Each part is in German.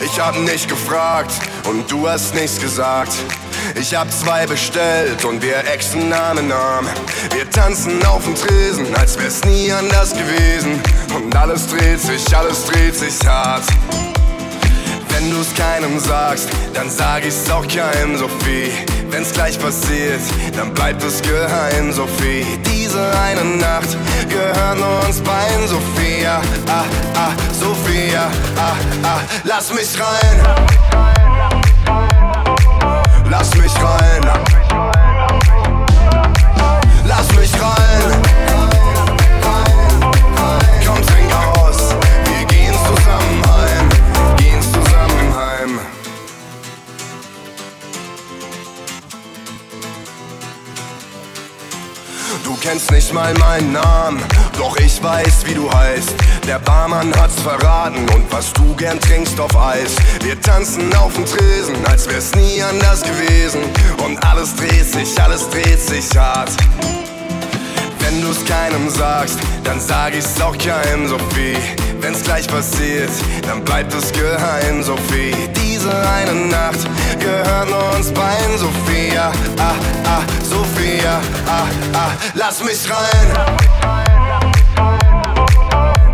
Ich hab nicht gefragt und du hast nichts gesagt. Ich hab zwei bestellt und wir exen in Arm. Wir tanzen auf dem Tresen, als wär's nie anders gewesen. Und alles dreht sich, alles dreht sich hart. Wenn du's keinem sagst, dann sag ich's auch keinem, Sophie. Wenn's gleich passiert, dann bleibt es geheim, Sophie. Diese eine Nacht gehört nur uns beiden, Sophia. Ah, ah, Sophia. Ah, ah, lass mich rein. Lass mich rein. Lass kennst nicht mal meinen Namen, doch ich weiß, wie du heißt. Der Barmann hat's verraten und was du gern trinkst auf Eis. Wir tanzen auf dem Tresen, als wär's nie anders gewesen. Und alles dreht sich, alles dreht sich hart. Wenn du's keinem sagst, dann sag ich's auch keinem, Sophie. Wenn's gleich passiert, dann bleibt es geheim, Sophie. Diese eine Nacht gehört nur uns beiden, Sophia. Ah, ah, Sophia. Ah, ah, lass mich rein.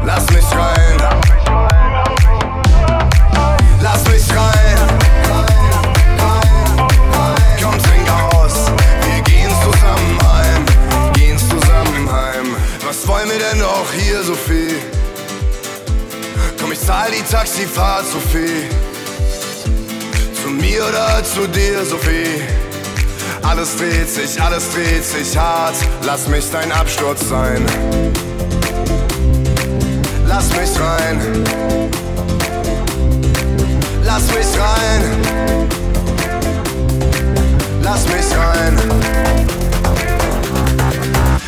Lass mich rein. Lass mich rein. Komm, trink aus. Wir gehen zusammen heim. Gehen zusammen heim. Was wollen wir denn noch hier, Sophie? Komm, ich zahl die Taxifahrt, Sophie. Mir oder zu dir, Sophie? Alles dreht sich, alles dreht sich hart. Lass mich dein Absturz sein. Lass mich rein. Lass mich rein. Lass mich rein.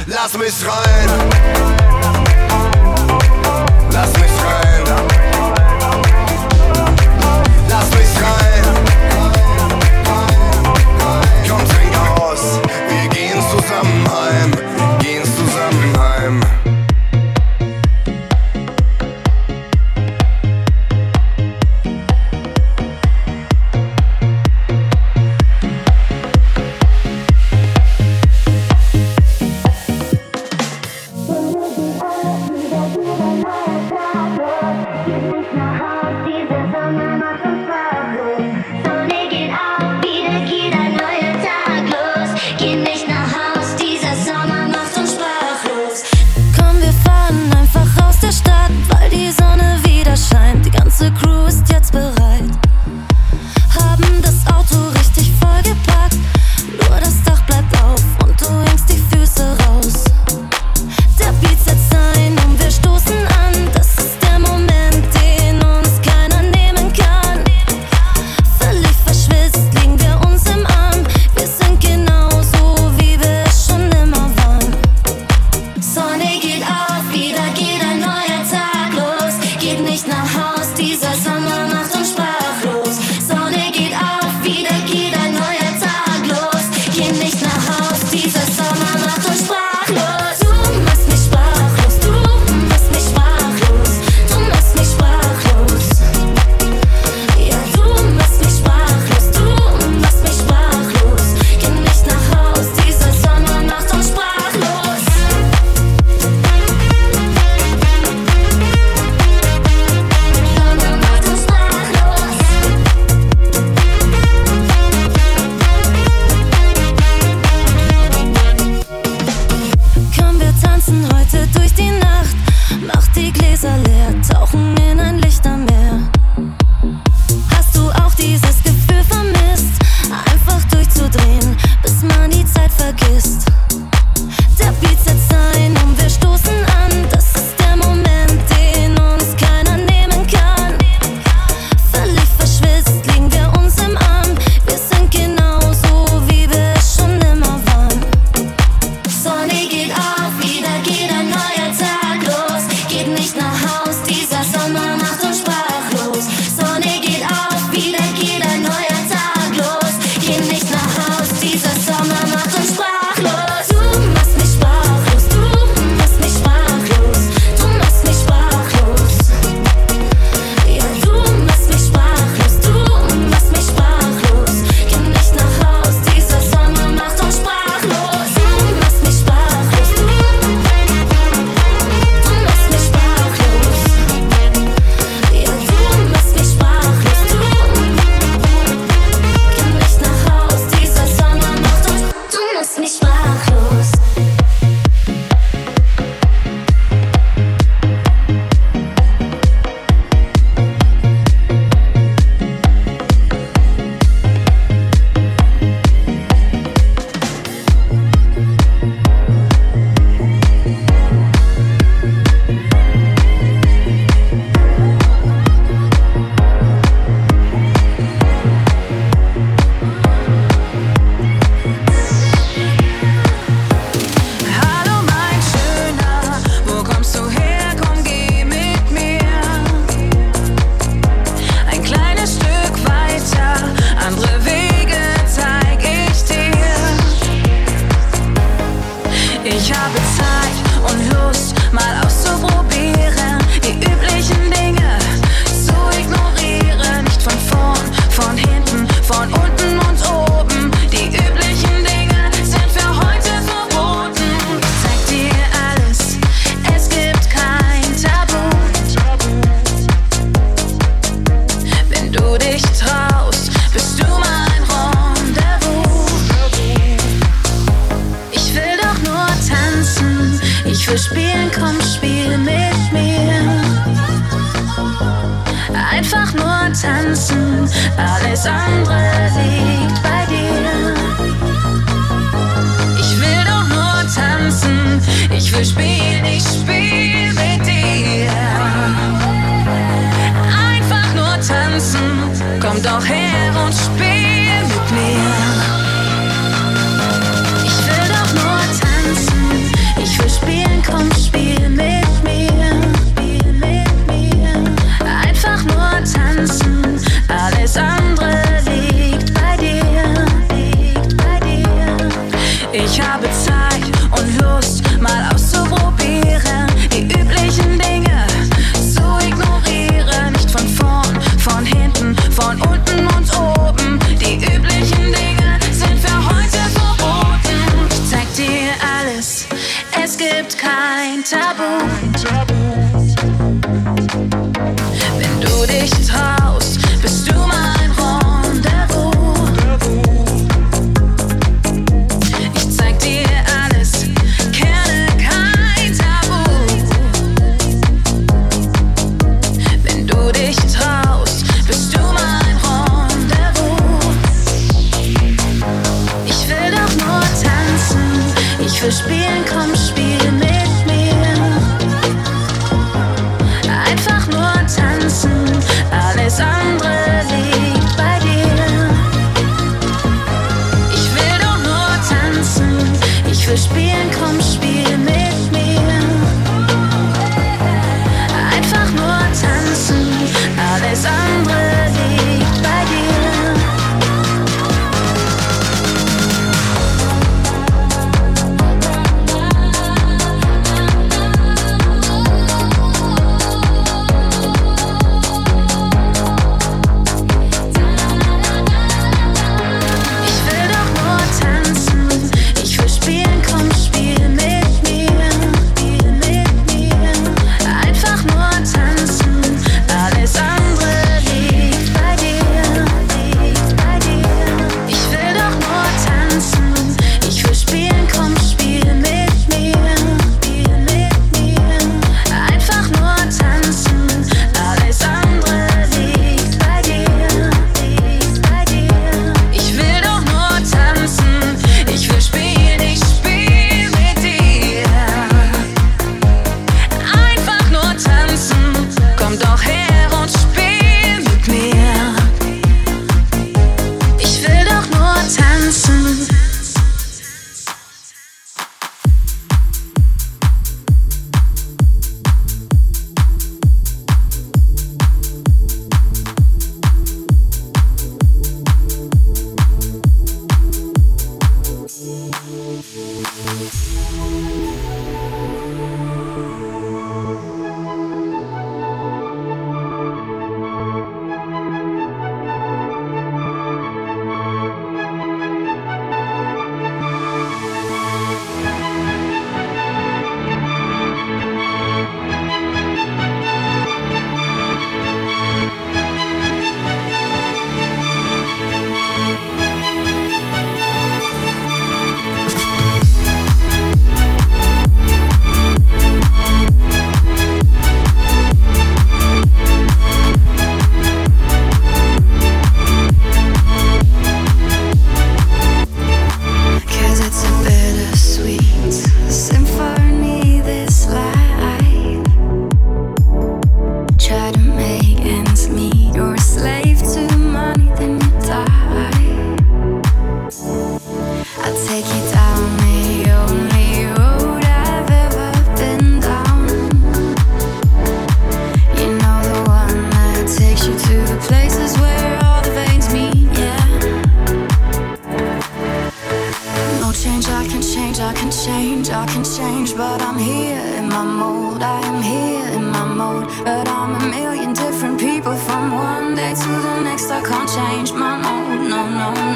Lass mich rein. Lass mich rein.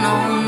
unknown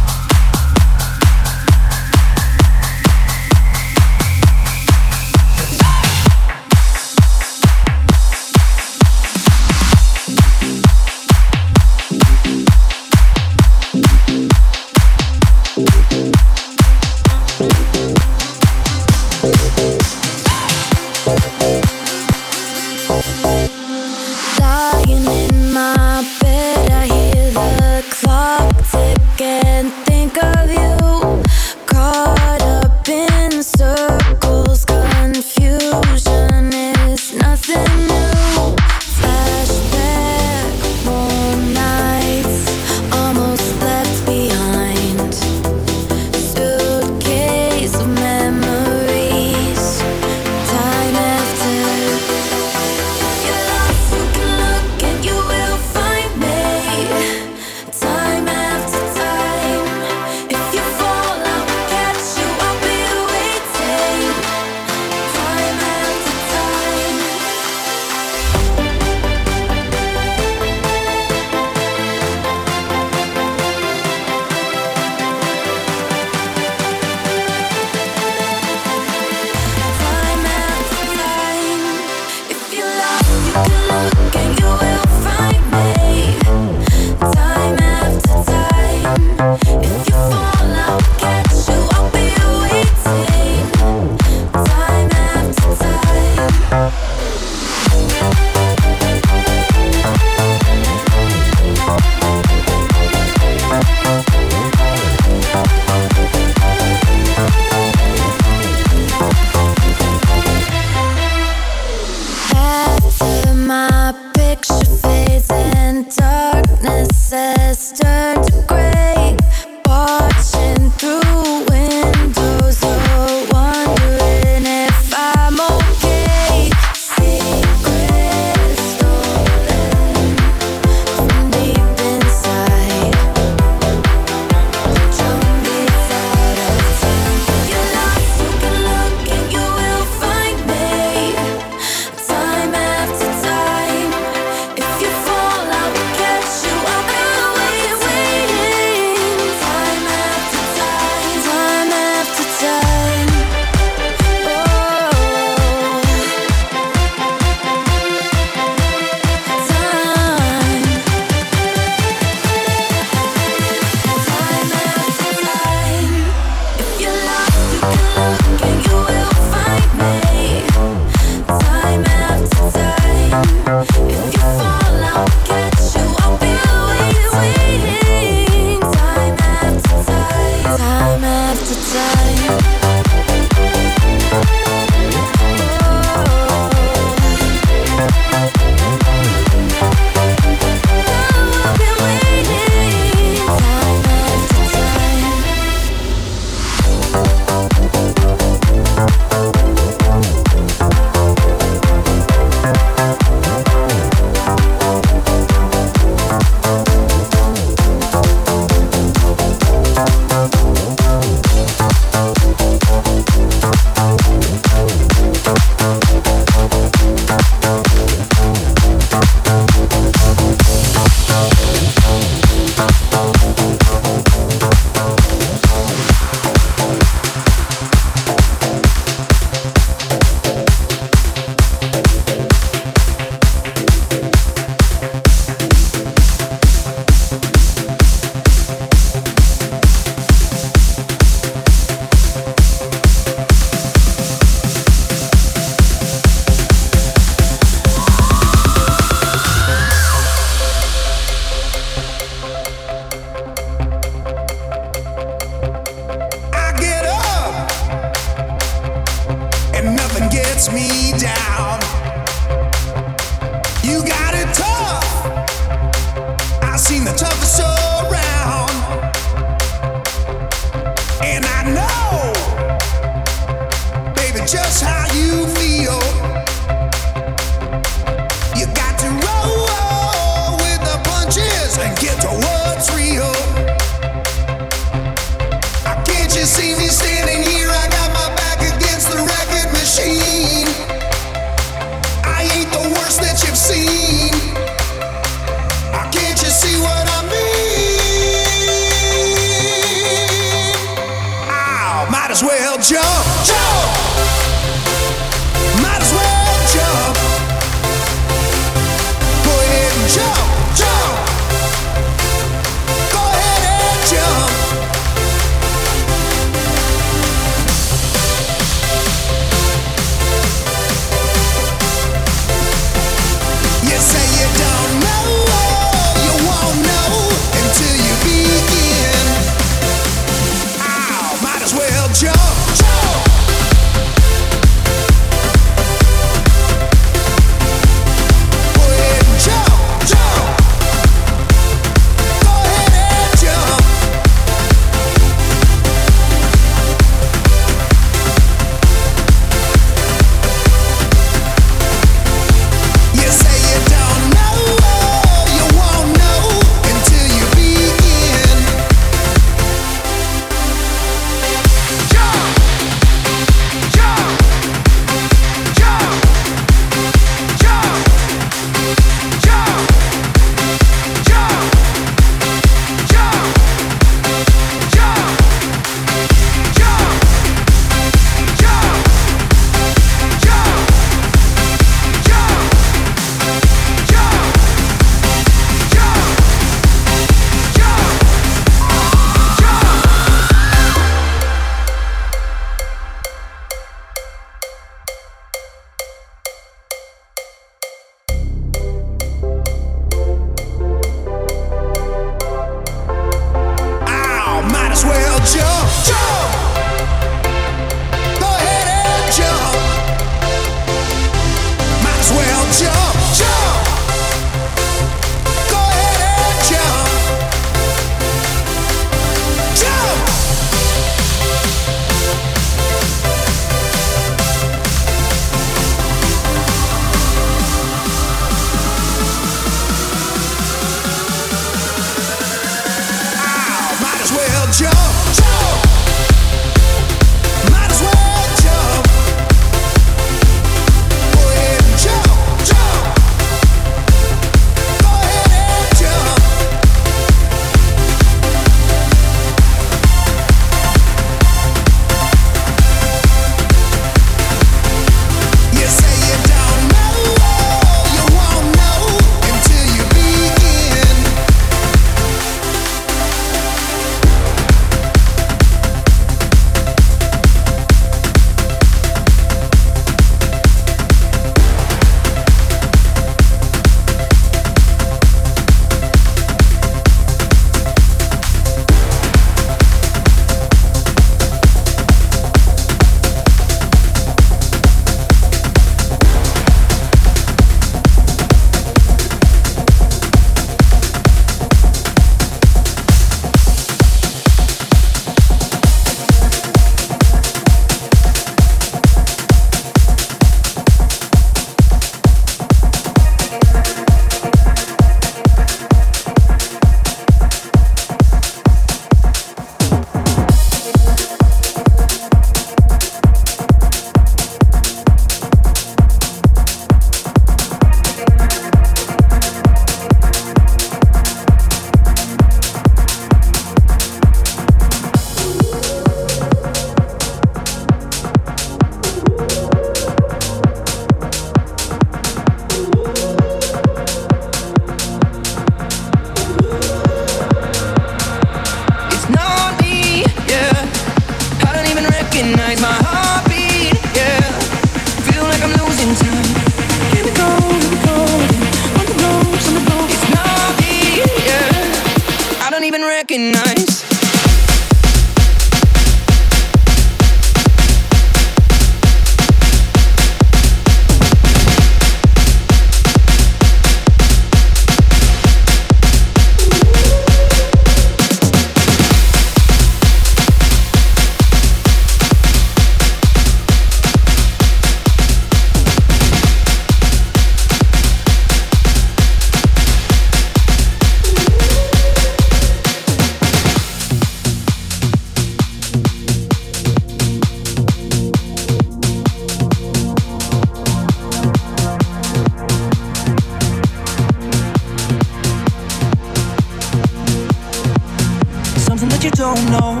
don't know.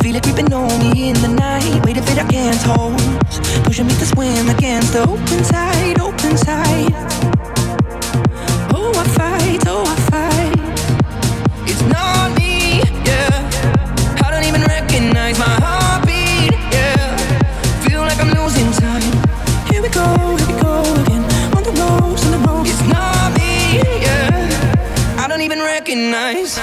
Feel it creeping on me in the night. Waiting for the can't hold. Pushing me to swim against the open tide, open tide. Oh, I fight, oh, I fight. It's not me, yeah. I don't even recognize my heartbeat, yeah. Feel like I'm losing time. Here we go, here we go again. On the roads, on the road. It's not me, yeah. I don't even recognize.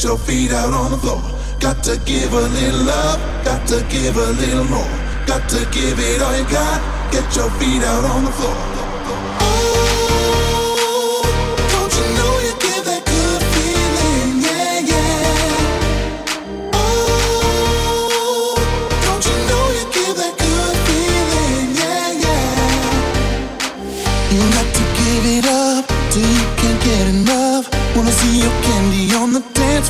Get your feet out on the floor. Got to give a little love, got to give a little more. Got to give it all you got. Get your feet out on the floor.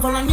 con la